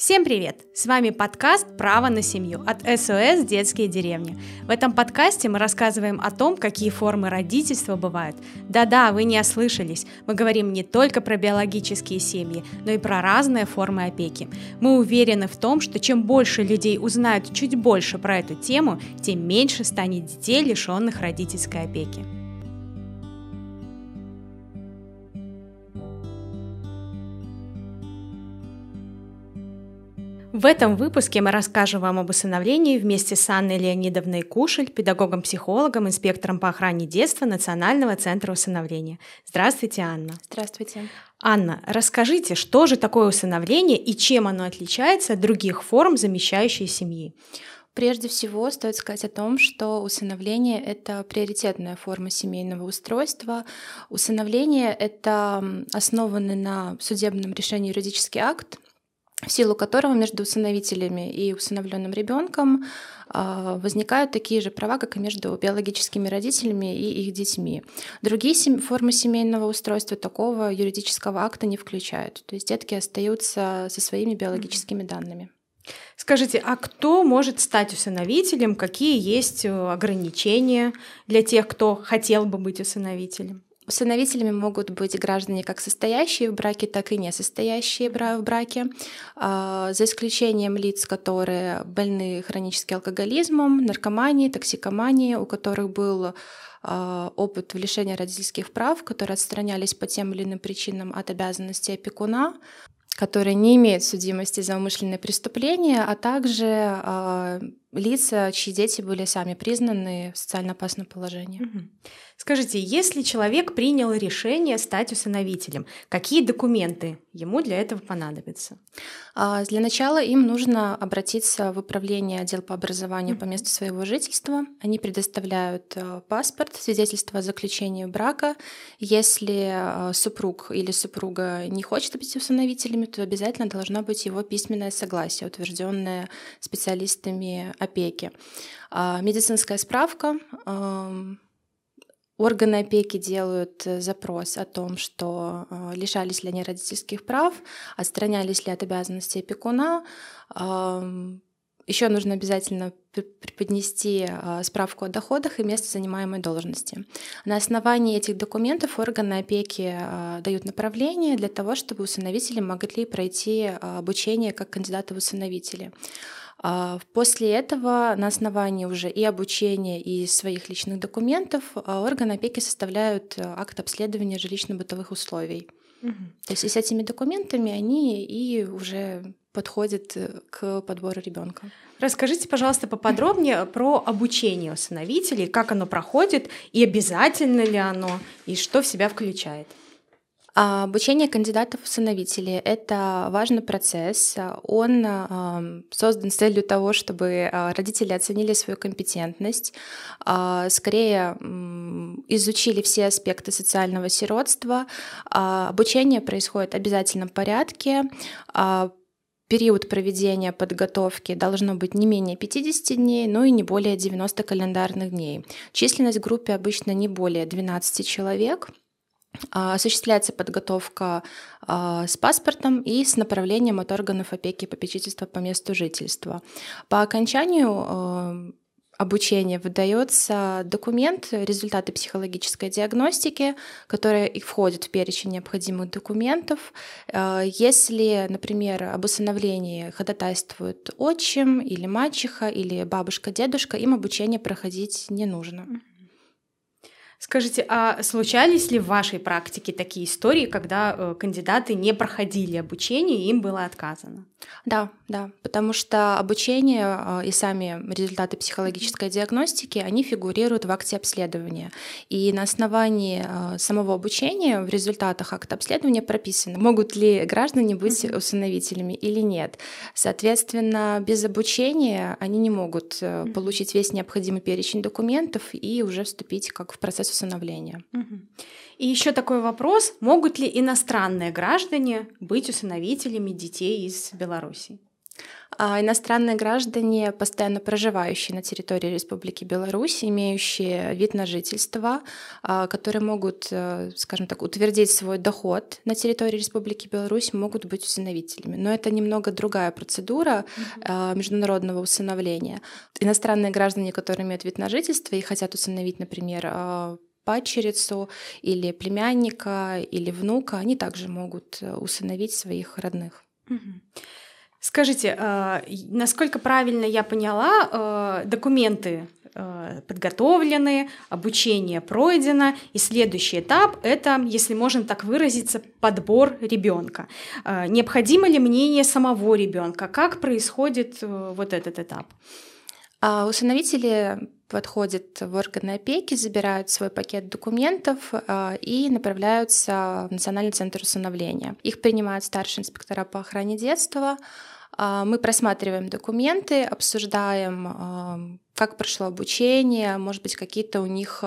Всем привет! С вами подкаст «Право на семью» от СОС «Детские деревни». В этом подкасте мы рассказываем о том, какие формы родительства бывают. Да-да, вы не ослышались. Мы говорим не только про биологические семьи, но и про разные формы опеки. Мы уверены в том, что чем больше людей узнают чуть больше про эту тему, тем меньше станет детей, лишенных родительской опеки. В этом выпуске мы расскажем вам об усыновлении вместе с Анной Леонидовной Кушель, педагогом-психологом, инспектором по охране детства Национального центра усыновления. Здравствуйте, Анна. Здравствуйте. Анна, расскажите, что же такое усыновление и чем оно отличается от других форм замещающей семьи? Прежде всего, стоит сказать о том, что усыновление — это приоритетная форма семейного устройства. Усыновление — это основанный на судебном решении юридический акт, в силу которого между усыновителями и усыновленным ребенком а, возникают такие же права, как и между биологическими родителями и их детьми. Другие формы семейного устройства такого юридического акта не включают. То есть детки остаются со своими биологическими данными. Скажите, а кто может стать усыновителем? Какие есть э, ограничения для тех, кто хотел бы быть усыновителем? Усыновителями могут быть граждане как состоящие в браке, так и не состоящие в браке, а, за исключением лиц, которые больны хроническим алкоголизмом, наркоманией, токсикоманией, у которых был а, опыт в лишении родительских прав, которые отстранялись по тем или иным причинам от обязанностей опекуна, которые не имеют судимости за умышленные преступления, а также э, лица, чьи дети были сами признаны в социально опасном положении. Угу. Скажите, если человек принял решение стать усыновителем, какие документы ему для этого понадобятся? А, для начала им нужно обратиться в управление отдел по образованию по месту своего жительства. Они предоставляют а, паспорт, свидетельство о заключении брака. Если а, супруг или супруга не хочет быть усыновителями, то обязательно должно быть его письменное согласие, утвержденное специалистами опеки. Медицинская справка Органы опеки делают э, запрос о том, что э, лишались ли они родительских прав, отстранялись ли от обязанностей опекуна. Еще нужно обязательно преподнести э, справку о доходах и место занимаемой должности. На основании этих документов органы опеки дают направление для того, чтобы усыновители могли пройти обучение как кандидаты в усыновители. А, после этого на основании уже и обучения, и своих личных документов а, органы опеки составляют э, акт обследования жилищно-бытовых условий. Угу. То есть и с этими документами они и уже подходят э, к подбору ребенка. Расскажите, пожалуйста, поподробнее про обучение усыновителей, как оно проходит, и обязательно ли оно, и что в себя включает. А, обучение кандидатов в усыновители — это важный процесс. Он создан с целью того, чтобы а, родители оценили свою компетентность, а, скорее изучили все аспекты социального сиротства. Обучение происходит в обязательном порядке. Период проведения подготовки должно быть не менее 50 дней, но и не более 90 календарных дней. Численность в группе обычно не более 12 человек — осуществляется подготовка а, с паспортом и с направлением от органов опеки и попечительства по месту жительства. По окончанию а, обучения выдается документ, результаты психологической диагностики, которые входят в перечень необходимых документов. Если, например, об усыновлении ходатайствует отчим или мачеха или бабушка-дедушка, им обучение проходить не нужно. Скажите, а случались ли в вашей практике такие истории, когда э, кандидаты не проходили обучение и им было отказано? Да, да, потому что обучение э, и сами результаты психологической диагностики, они фигурируют в акте обследования. И на основании э, самого обучения в результатах акта обследования прописано, могут ли граждане быть усыновителями или нет. Соответственно, без обучения они не могут получить весь необходимый перечень документов и уже вступить как в процесс усыновления. И еще такой вопрос: могут ли иностранные граждане быть усыновителями детей из Беларуси? А иностранные граждане, постоянно проживающие на территории Республики Беларусь, имеющие вид на жительство, а, которые могут, э, скажем так, утвердить свой доход на территории Республики Беларусь, могут быть усыновителями. Но это немного другая процедура mm-hmm. международного усыновления. Иностранные граждане, которые имеют вид на жительство и хотят усыновить, например, падчерицу или племянника или внука, они также могут э, усыновить своих родных. Угу. Скажите, э, насколько правильно я поняла, э, документы э, подготовлены, обучение пройдено, и следующий этап — это, если можно так выразиться, подбор ребенка. Необходимо ли мнение самого ребенка? Как происходит вот этот этап? А усыновители подходят в органы опеки, забирают свой пакет документов и направляются в Национальный центр усыновления. Их принимают старшие инспектора по охране детства, а, мы просматриваем документы, обсуждаем, как прошло обучение, может быть, какие-то у них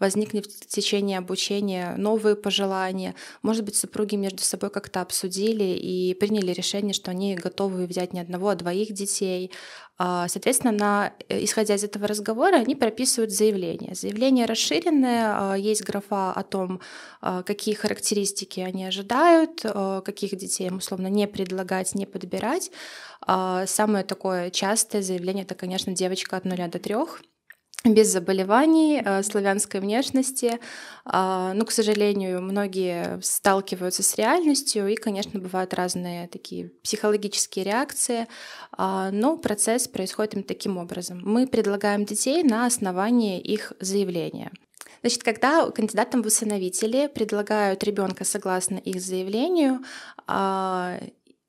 возникли в течение обучения новые пожелания, может быть, супруги между собой как-то обсудили и приняли решение, что они готовы взять не одного, а двоих детей, а, соответственно, на, э, исходя из этого разговора, они прописывают заявление. Заявление расширенное, а, есть графа о том, а, какие характеристики они ожидают, каких детей им условно не предлагать, не подбирать. Самое такое частое заявление — это, конечно, девочка от нуля до трех без заболеваний, э, славянской внешности. А, ну, к сожалению, многие сталкиваются с реальностью, и, конечно, бывают разные такие психологические реакции, а, но процесс происходит им таким образом. Мы предлагаем детей на основании их заявления. Значит, когда кандидатам в усыновители предлагают ребенка согласно их заявлению,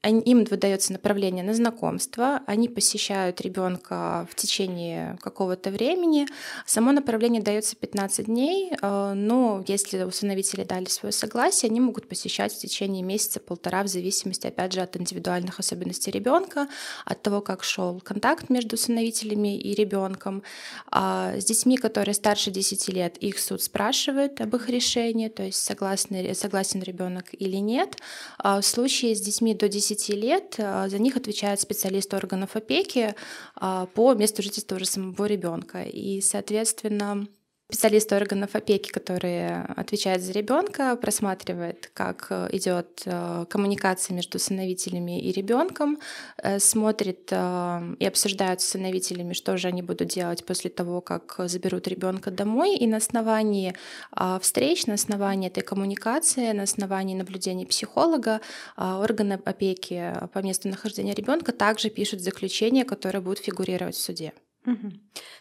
им выдается направление на знакомство, они посещают ребенка в течение какого-то времени. Само направление дается 15 дней, э, но если усыновители дали свое согласие, они могут посещать в течение месяца-полтора в зависимости, опять же, от индивидуальных особенностей ребенка, от того, как шел контакт между усыновителями и ребенком. А с детьми, которые старше 10 лет, их суд спрашивает об их решении, то есть согласен, согласен ребенок или нет. А в случае с детьми до 10 10 лет а, за них отвечает специалист органов опеки а, по месту жительства уже самого ребенка. И, соответственно, специалист органов опеки, который отвечает за ребенка, просматривает, как э, идет э, коммуникация между усыновителями и ребенком, э, смотрит и обсуждает с усыновителями, что же они будут делать после того, как заберут ребенка домой. И на основании встреч, на основании этой коммуникации, на основании наблюдений психолога, органы опеки по месту нахождения ребенка также пишут заключение, которое будет фигурировать в суде.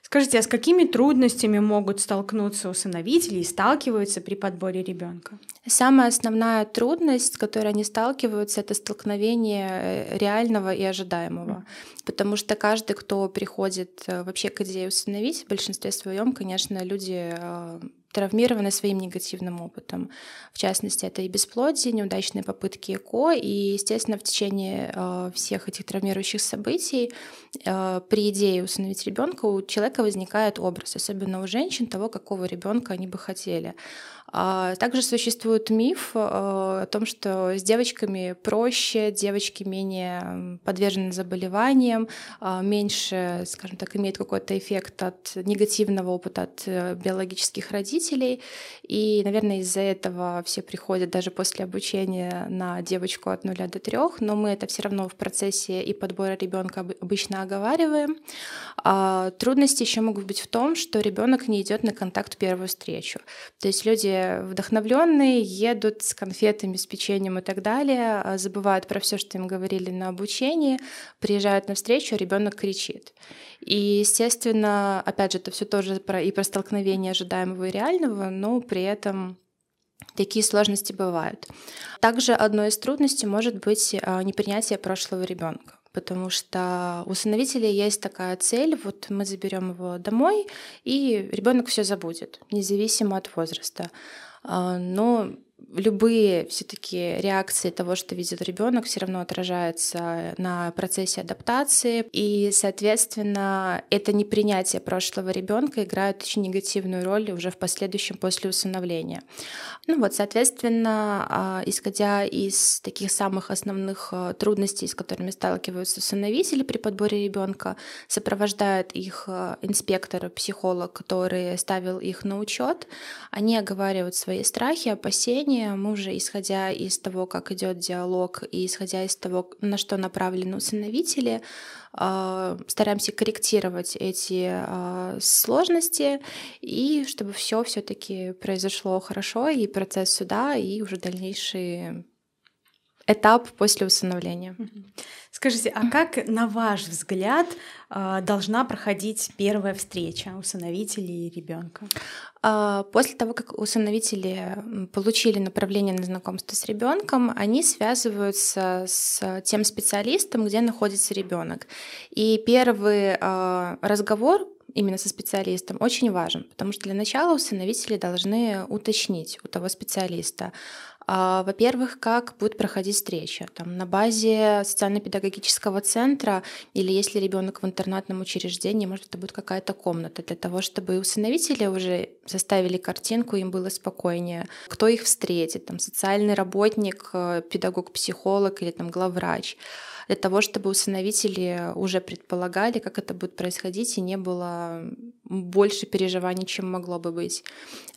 Скажите, а с какими трудностями могут столкнуться усыновители и сталкиваются при подборе ребенка? Самая основная трудность, с которой они сталкиваются, это столкновение э, реального и ожидаемого. Mm. Потому что каждый, кто приходит э, вообще к идее усыновить, в большинстве своем, конечно, люди э, травмированы своим негативным опытом. В частности, это и бесплодие, неудачные попытки ЭКО, и, естественно, в течение э, всех этих травмирующих событий э, при идее усыновить ребенка у человека возникает образ, особенно у женщин, того, какого ребенка они бы хотели. А также существует миф э, о том, что с девочками проще, девочки менее подвержены заболеваниям, а меньше, скажем так, имеют какой-то эффект от негативного опыта от э, биологических родителей. И, наверное, из-за этого все приходят даже после обучения на девочку от нуля до трех, но мы это все равно в процессе и подбора ребенка обычно оговариваем. А трудности еще могут быть в том, что ребенок не идет на контакт в первую встречу. То есть люди вдохновленные, едут с конфетами, с печеньем и так далее, а забывают про все, что им говорили на обучении, приезжают на встречу, а ребенок кричит. И, естественно, опять же, это все тоже про, и про столкновение ожидаемого и реального, но при этом Такие сложности бывают. Также одной из трудностей может быть а, непринятие прошлого ребенка потому что у усыновителя есть такая цель, вот мы заберем его домой, и ребенок все забудет, независимо от возраста. А, но любые все-таки реакции того, что видит ребенок, все равно отражаются на процессе адаптации. И, соответственно, это непринятие прошлого ребенка играет очень негативную роль уже в последующем после усыновления. Ну вот, соответственно, а, исходя из таких самых основных а, трудностей, с которыми сталкиваются усыновители при подборе ребенка, сопровождает их а, инспектор, психолог, который ставил их на учет, они оговаривают свои страхи, опасения, мы уже, исходя из того, как идет диалог, и исходя из того, на что направлены усыновители, а, стараемся корректировать эти а, сложности, и чтобы все все-таки произошло хорошо, и процесс суда, и уже дальнейший этап после усыновления. Скажите, а как, на ваш взгляд, а, должна проходить первая встреча усыновителей и ребенка? А, после того, как усыновители получили направление на знакомство с ребенком, они связываются с тем специалистом, где находится ребенок. И первый а, разговор именно со специалистом очень важен, потому что для начала усыновители должны уточнить у того специалиста, а, во-первых, как будет проходить встреча? Там, на базе социально-педагогического центра или если ребенок в интернатном учреждении, может, это будет какая-то комната для того, чтобы усыновители уже составили картинку, им было спокойнее. Кто их встретит? Там, социальный работник, э, педагог-психолог или там, главврач для того, чтобы усыновители уже предполагали, как это будет происходить, и не было больше переживаний, чем могло бы быть.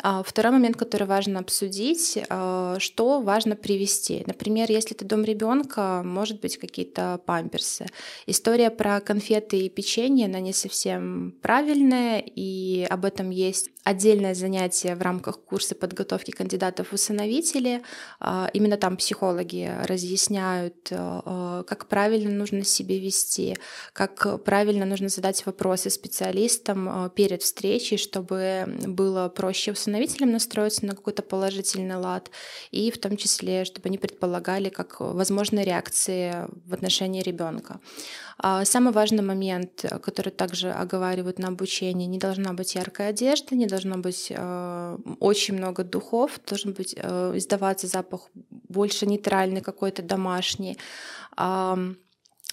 А второй момент, который важно обсудить, а, что важно привести. Например, если это дом ребенка, может быть какие-то памперсы. История про конфеты и печенье, она не совсем правильная, и об этом есть отдельное занятие в рамках курса подготовки кандидатов в усыновители. А, именно там психологи разъясняют, как правильно нужно себя вести, как правильно нужно задать вопросы специалистам перед встречей, чтобы было проще усыновителям настроиться на какой-то положительный лад, и в том числе, чтобы они предполагали как возможные реакции в отношении ребенка. А самый важный момент, который также оговаривают на обучении, не должна быть яркая одежда, не должно быть э, очень много духов, должен быть э, издаваться запах больше нейтральный какой-то домашний.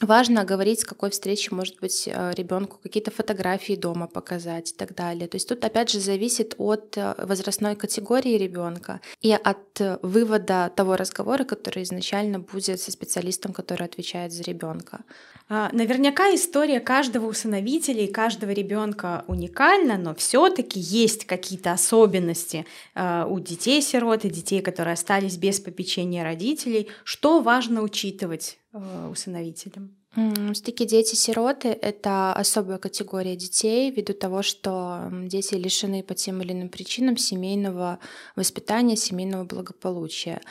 Важно говорить, с какой встречи, может быть, э, ребенку какие-то фотографии дома показать и так далее. То есть тут опять же зависит от э, возрастной категории ребенка и от э, вывода того разговора, который изначально будет со специалистом, который отвечает за ребенка. А, наверняка история каждого усыновителя и каждого ребенка уникальна, но все-таки есть какие-то особенности у детей-сирот и детей, которые остались без попечения родителей. Что важно учитывать Э, усыновителям? Все-таки дети-сироты — это особая категория детей, ввиду того, что дети лишены по тем или иным причинам семейного воспитания, семейного благополучия.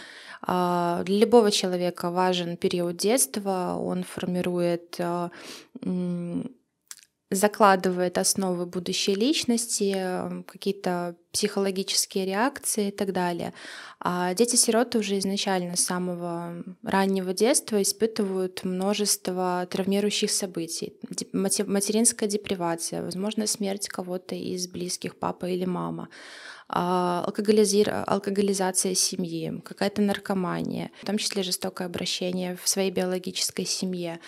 А, для любого человека важен период детства, он формирует а, закладывает основы будущей личности, какие-то психологические реакции и так далее. А дети-сироты уже изначально с самого раннего детства испытывают множество травмирующих событий. Материнская депривация, возможно, смерть кого-то из близких, папа или мама а, алкоголизация семьи, какая-то наркомания, в том числе жестокое обращение в своей биологической семье.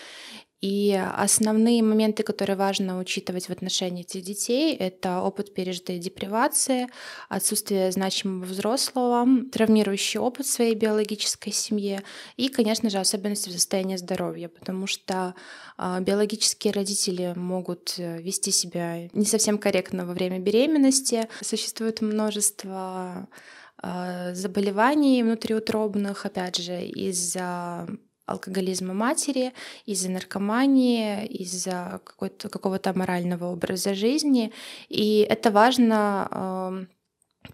И основные моменты, которые важно учитывать в отношении этих детей, это опыт пережитой депривации, отсутствие значимого взрослого, травмирующий опыт в своей биологической семье и, конечно же, особенности в состоянии здоровья, потому что а, биологические родители могут э, вести себя не совсем корректно во время беременности. Существует множество а, заболеваний внутриутробных, опять же, из-за алкоголизма матери, из-за наркомании, из-за какого-то морального образа жизни. И это важно э,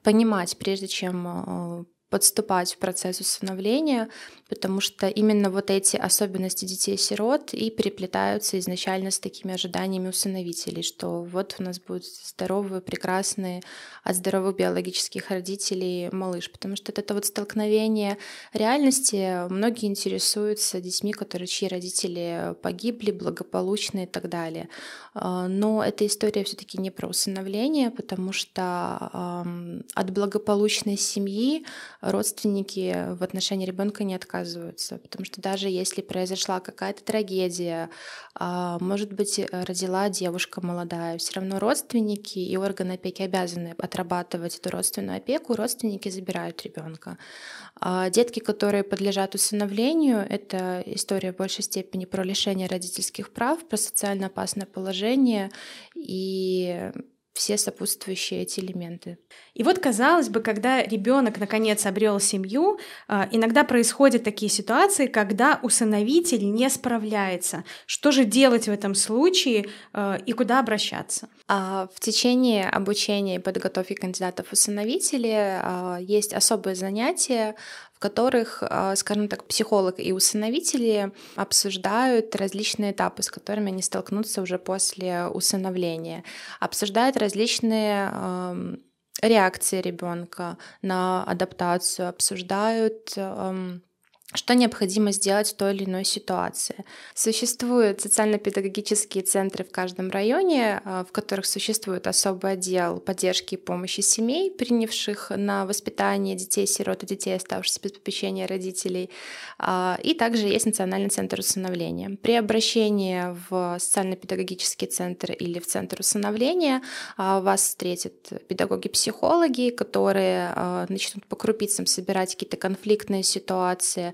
понимать, прежде чем э, подступать в процесс усыновления, потому что именно вот эти особенности детей-сирот и переплетаются изначально с такими ожиданиями усыновителей, что вот у нас будут здоровые, прекрасные, от здоровых биологических родителей малыш, потому что это вот столкновение реальности. Многие интересуются детьми, которые чьи родители погибли, благополучные и так далее. А, но эта история все таки не про усыновление, потому что от благополучной семьи родственники в отношении ребенка не отказываются, потому что даже если произошла какая-то трагедия, а, может быть, родила девушка молодая, все равно родственники и органы опеки обязаны отрабатывать эту родственную опеку, родственники забирают ребенка. А детки, которые подлежат усыновлению, это история в большей степени про лишение родительских прав, про социально опасное положение и все сопутствующие эти элементы. И вот, казалось бы, когда ребенок наконец обрел семью, а, иногда происходят такие ситуации, когда усыновитель не справляется. Что же делать в этом случае а, и куда обращаться? А, в течение обучения и подготовки кандидатов в усыновители есть особые занятия, которых, а, скажем так, психолог и усыновители обсуждают различные этапы, с которыми они столкнутся уже после усыновления, обсуждают различные реакции ребенка на адаптацию, обсуждают что необходимо сделать в той или иной ситуации. Существуют социально-педагогические центры в каждом районе, а, в которых существует особый отдел поддержки и помощи семей, принявших на воспитание детей-сирот и детей, оставшихся без попечения родителей. А, и также есть Национальный центр усыновления. При обращении в социально-педагогический центр или в центр усыновления а, вас встретят педагоги-психологи, которые начнут по крупицам собирать какие-то конфликтные ситуации,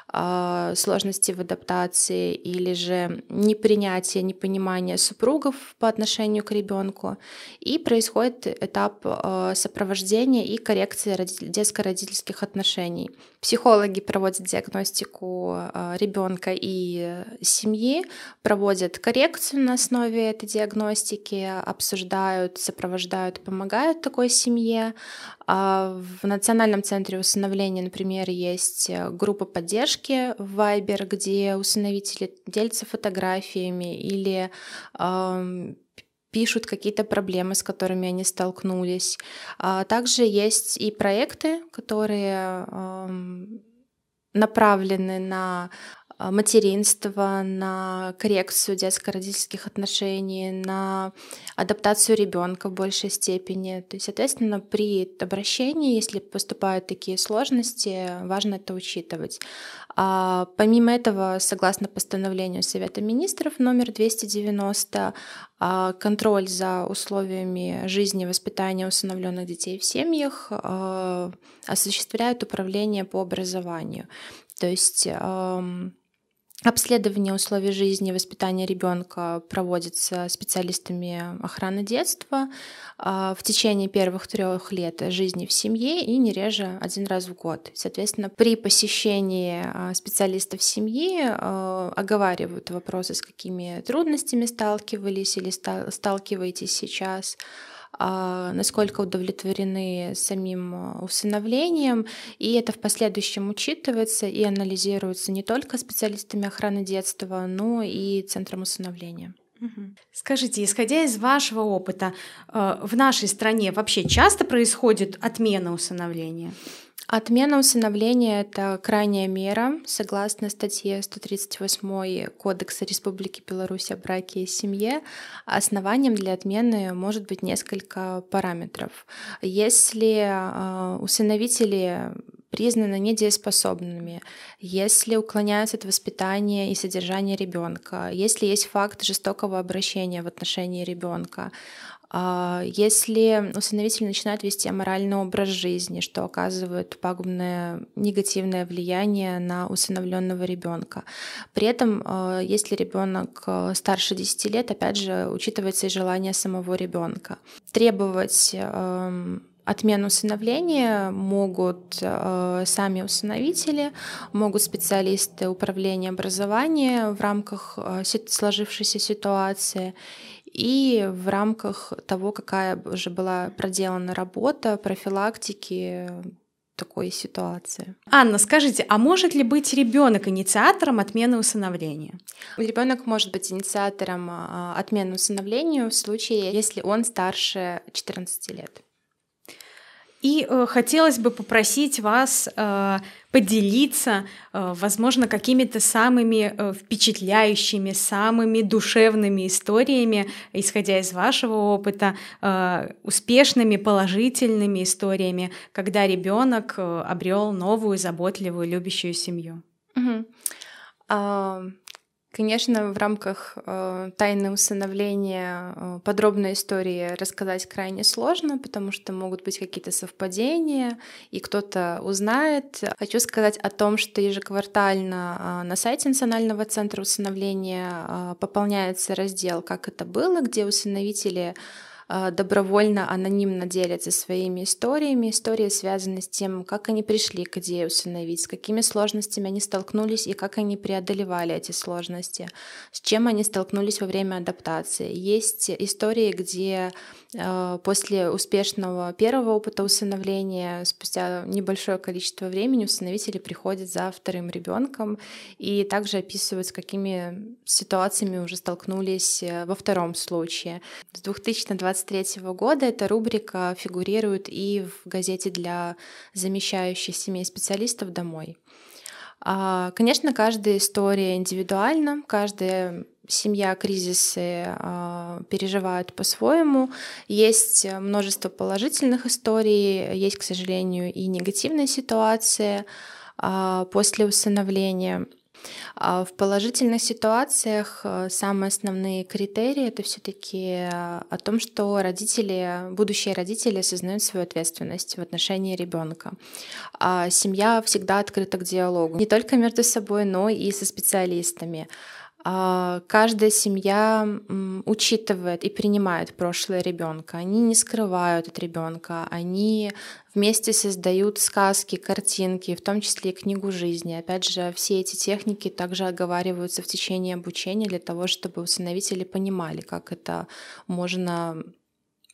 сложности в адаптации или же непринятие, непонимание супругов по отношению к ребенку. И происходит этап а, сопровождения и коррекции детско-родительских отношений. Психологи проводят диагностику а, ребенка и семьи, проводят коррекцию на основе этой диагностики, обсуждают, сопровождают, помогают такой семье. В Национальном центре усыновления, например, есть группа поддержки в Viber, где усыновители делятся фотографиями или э, пишут какие-то проблемы, с которыми они столкнулись. А также есть и проекты, которые э, направлены на материнство, на коррекцию детско-родительских отношений, на адаптацию ребенка в большей степени. То есть, соответственно, при обращении, если поступают такие сложности, важно это учитывать. А помимо этого, согласно постановлению Совета министров номер 290, а, контроль за условиями жизни и воспитания усыновленных детей в семьях а, осуществляет управление по образованию. То есть Обследование условий жизни и воспитания ребенка проводится специалистами охраны детства а, в течение первых трех лет жизни в семье и не реже один раз в год. Соответственно, при посещении а, специалистов семьи а, оговаривают вопросы, с какими трудностями сталкивались или сталкиваетесь сейчас, насколько удовлетворены самим а, усыновлением, и это в последующем учитывается и анализируется не только специалистами охраны детства, но и Центром усыновления. Скажите, исходя из вашего опыта, а, в нашей стране вообще часто происходит отмена усыновления? Отмена усыновления — это крайняя мера, согласно статье 138 Кодекса Республики Беларусь о браке и семье. Основанием для отмены может быть несколько параметров. Если а, усыновители признаны недееспособными, если уклоняются от воспитания и содержания ребенка, если есть факт жестокого обращения в отношении ребенка, если усыновитель начинает вести аморальный образ жизни, что оказывает пагубное негативное влияние на усыновленного ребенка. При этом, а, если ребенок а, старше 10 лет, опять же, учитывается и желание самого ребенка. Требовать Отмену усыновления могут э, сами усыновители, могут специалисты управления образования в рамках э, сложившейся ситуации и в рамках того, какая уже была проделана работа профилактики такой ситуации. Анна, скажите, а может ли быть ребенок инициатором отмены усыновления? Ребенок может быть инициатором а, отмены усыновления в случае, если он старше 14 лет. И э, хотелось бы попросить вас э, поделиться, э, возможно, какими-то самыми э, впечатляющими, самыми душевными историями, исходя из вашего опыта, э, успешными, положительными историями, когда ребенок э, обрел новую, заботливую, любящую семью. Угу. Конечно, в рамках э, тайны усыновления э, подробные истории рассказать крайне сложно, потому что могут быть какие-то совпадения, и кто-то узнает. Хочу сказать о том, что ежеквартально э, на сайте Национального центра усыновления э, пополняется раздел «Как это было», где усыновители добровольно, анонимно делятся своими историями. Истории связаны с тем, как они пришли к идее усыновить, с какими сложностями они столкнулись и как они преодолевали эти сложности, с чем они столкнулись во время адаптации. Есть истории, где а, после успешного первого опыта усыновления, спустя небольшое количество времени усыновители приходят за вторым ребенком и также описывают, с какими ситуациями уже столкнулись э, во втором случае. С 2023 года эта рубрика фигурирует и в газете для замещающих семей специалистов «Домой». А, конечно, каждая история индивидуальна, каждая семья кризисы э, переживает по-своему. Есть множество положительных историй, есть, к сожалению, и негативные ситуации э, после усыновления. В положительных ситуациях э, самые основные критерии это все-таки о том, что родители, будущие родители осознают свою ответственность в отношении ребенка. А семья всегда открыта к диалогу, не только между собой, но и со специалистами. А, каждая семья учитывает и принимает прошлое ребенка. Они не скрывают от ребенка, они вместе создают сказки, картинки, в том числе и книгу жизни. Опять же, все эти техники также оговариваются в течение обучения для того, чтобы усыновители понимали, как это можно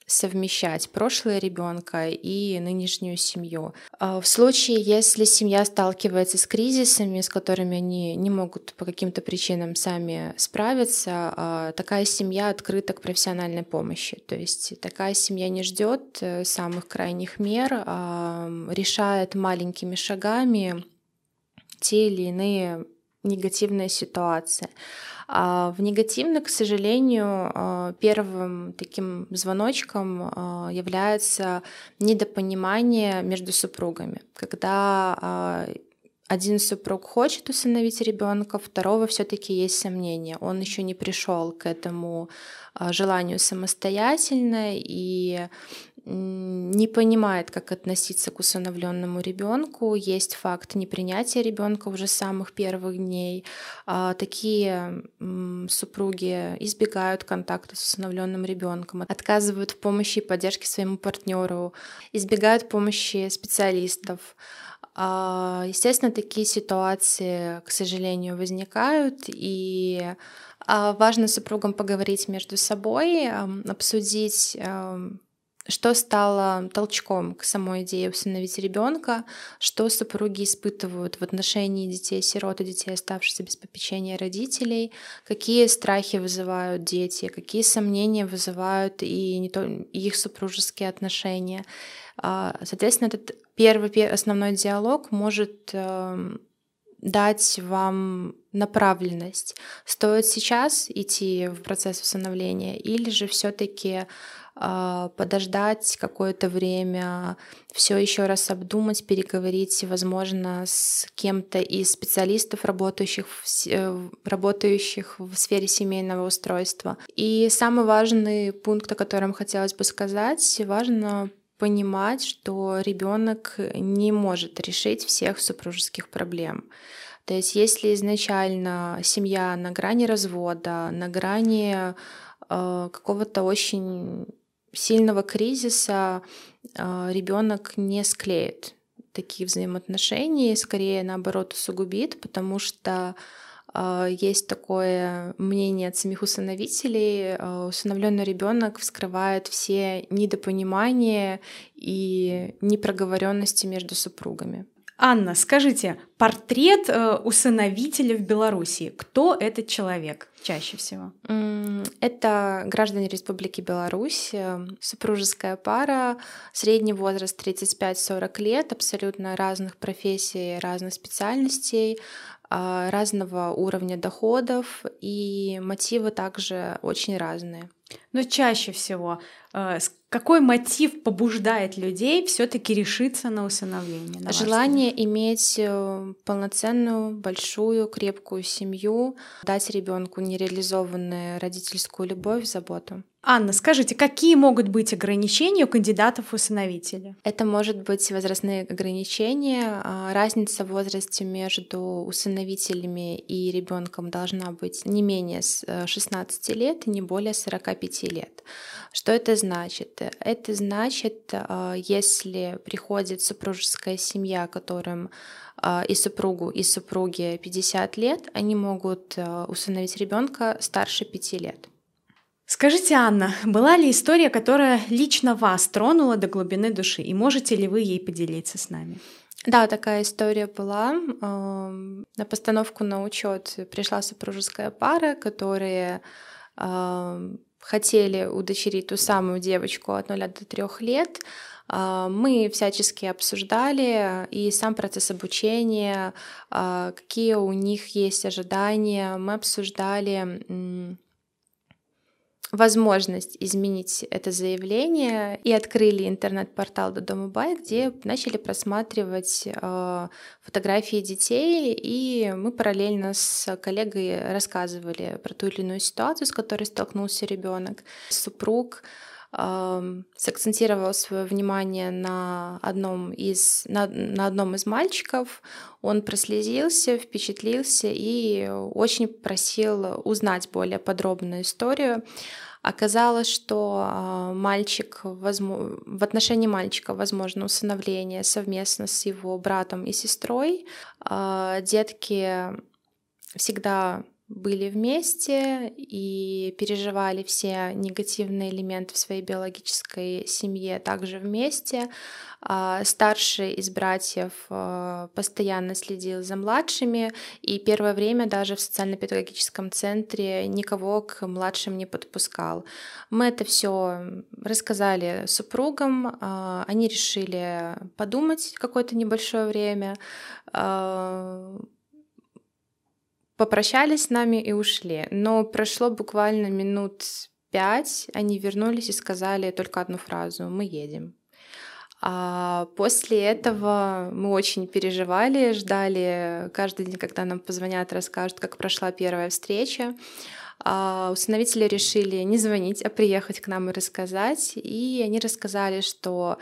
совмещать прошлое ребенка и нынешнюю семью. А в случае, если семья сталкивается с кризисами, с которыми они не могут по каким-то причинам сами справиться, а, такая семья открыта к профессиональной помощи. То есть такая семья не ждет э, самых крайних мер, а решает маленькими шагами те или иные негативные ситуации. А в негативных, к сожалению, а, первым таким звоночком а, является недопонимание между супругами, когда один супруг хочет усыновить ребенка, второго все-таки есть сомнения. Он еще не пришел к этому желанию самостоятельно, и не понимает, как относиться к усыновленному ребенку. Есть факт непринятия ребенка уже с самых первых дней. А, такие супруги избегают контакта с усыновленным ребенком, отказывают в помощи и поддержке своему партнеру, избегают помощи специалистов. А, естественно, такие ситуации, к сожалению, возникают, и а, важно супругам поговорить между собой, обсудить что стало толчком к самой идее усыновить ребенка, что супруги испытывают в отношении детей-сирот и детей, оставшихся без попечения родителей, какие страхи вызывают дети, какие сомнения вызывают и, не то, их супружеские отношения. А, соответственно, этот первый основной диалог может эм, дать вам направленность. Стоит сейчас идти в процесс усыновления или же все-таки подождать какое-то время, все еще раз обдумать, переговорить, возможно, с кем-то из специалистов, работающих в, э, работающих в сфере семейного устройства. И самый важный пункт, о котором хотелось бы сказать, важно понимать, что ребенок не может решить всех супружеских проблем. То есть если изначально семья на грани развода, на грани э, какого-то очень сильного кризиса э, ребенок не склеит такие взаимоотношения, скорее наоборот усугубит, потому что э, есть такое мнение от самих усыновителей, э, усыновленный ребенок вскрывает все недопонимания и непроговоренности между супругами. Анна, скажите, портрет э, усыновителя в Беларуси, кто этот человек чаще всего? Это граждане Республики Беларусь, э, супружеская пара, средний возраст 35-40 лет, абсолютно разных профессий, разных специальностей, а, разного уровня доходов, и мотивы также очень разные. Но чаще всего э, какой мотив побуждает людей все-таки решиться на усыновление? На Желание иметь э, полноценную, большую, крепкую семью, дать ребенку нереализованную родительскую любовь, заботу. Анна, скажите, какие могут быть ограничения у кандидатов в усыновители? Это может быть возрастные ограничения. А, разница в возрасте между усыновителями и ребенком должна быть не менее 16 э, лет и не более 45 лет. Что это значит? Это значит, а, если приходит супружеская семья, которым а, и супругу, и супруге 50 лет, они могут усыновить ребенка старше 5 лет. Скажите, Анна, была ли история, которая лично вас тронула до глубины души, и можете ли вы ей поделиться с нами? Да, такая история была. На постановку на учет пришла супружеская пара, которые хотели удочерить ту самую девочку от 0 до 3 лет. Мы всячески обсуждали и сам процесс обучения, какие у них есть ожидания. Мы обсуждали возможность изменить это заявление и открыли интернет-портал Додому Бай, где начали просматривать э, фотографии детей, и мы параллельно с коллегой рассказывали про ту или иную ситуацию, с которой столкнулся ребенок. Супруг сакцентировал свое внимание на одном из, на, на одном из мальчиков. Он прослезился, впечатлился и очень просил узнать более подробную историю. Оказалось, что а, мальчик, в отношении мальчика возможно усыновление совместно с его братом и сестрой. А, детки всегда были вместе и переживали все негативные элементы в своей биологической семье также вместе. А, старший из братьев а, постоянно следил за младшими, и первое время даже в социально-педагогическом центре никого к младшим не подпускал. Мы это все рассказали супругам, а, они решили подумать какое-то небольшое время, попрощались с нами и ушли. Но прошло буквально минут пять, они вернулись и сказали только одну фразу «Мы едем». А после этого мы очень переживали, ждали каждый день, когда нам позвонят, расскажут, как прошла первая встреча. А усыновители решили не звонить, а приехать к нам и рассказать. И они рассказали, что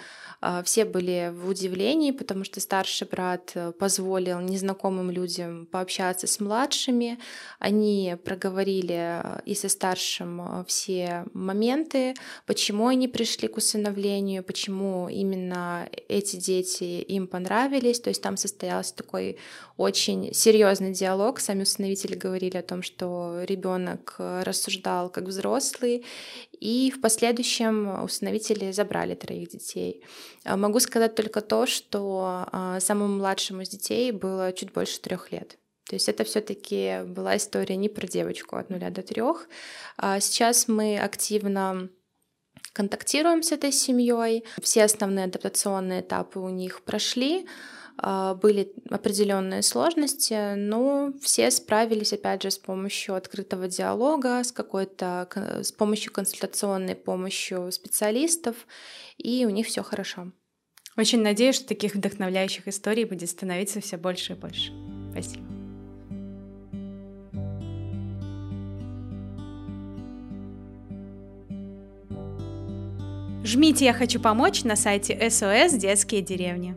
а, все были в удивлении, потому что старший брат э, позволил незнакомым людям пообщаться с младшими. Они проговорили э, и со старшим э, все моменты, почему они пришли к усыновлению, почему именно эти дети им понравились. То есть там состоялся такой очень серьезный диалог. Сами усыновители говорили о том, что ребенок рассуждал как взрослый, и в последующем усыновители забрали троих детей. А, могу сказать только то, что а, самому младшему из детей было чуть больше трех лет. То есть это все-таки была история не про девочку от нуля до трех. А, сейчас мы активно контактируем с этой семьей. Все основные адаптационные этапы у них прошли. А, были определенные сложности, но все справились, опять же, с помощью открытого диалога, с какой-то, с помощью консультационной помощью специалистов, и у них все хорошо. Очень надеюсь, что таких вдохновляющих историй будет становиться все больше и больше. Спасибо. Жмите «Я хочу помочь» на сайте SOS «Детские деревни».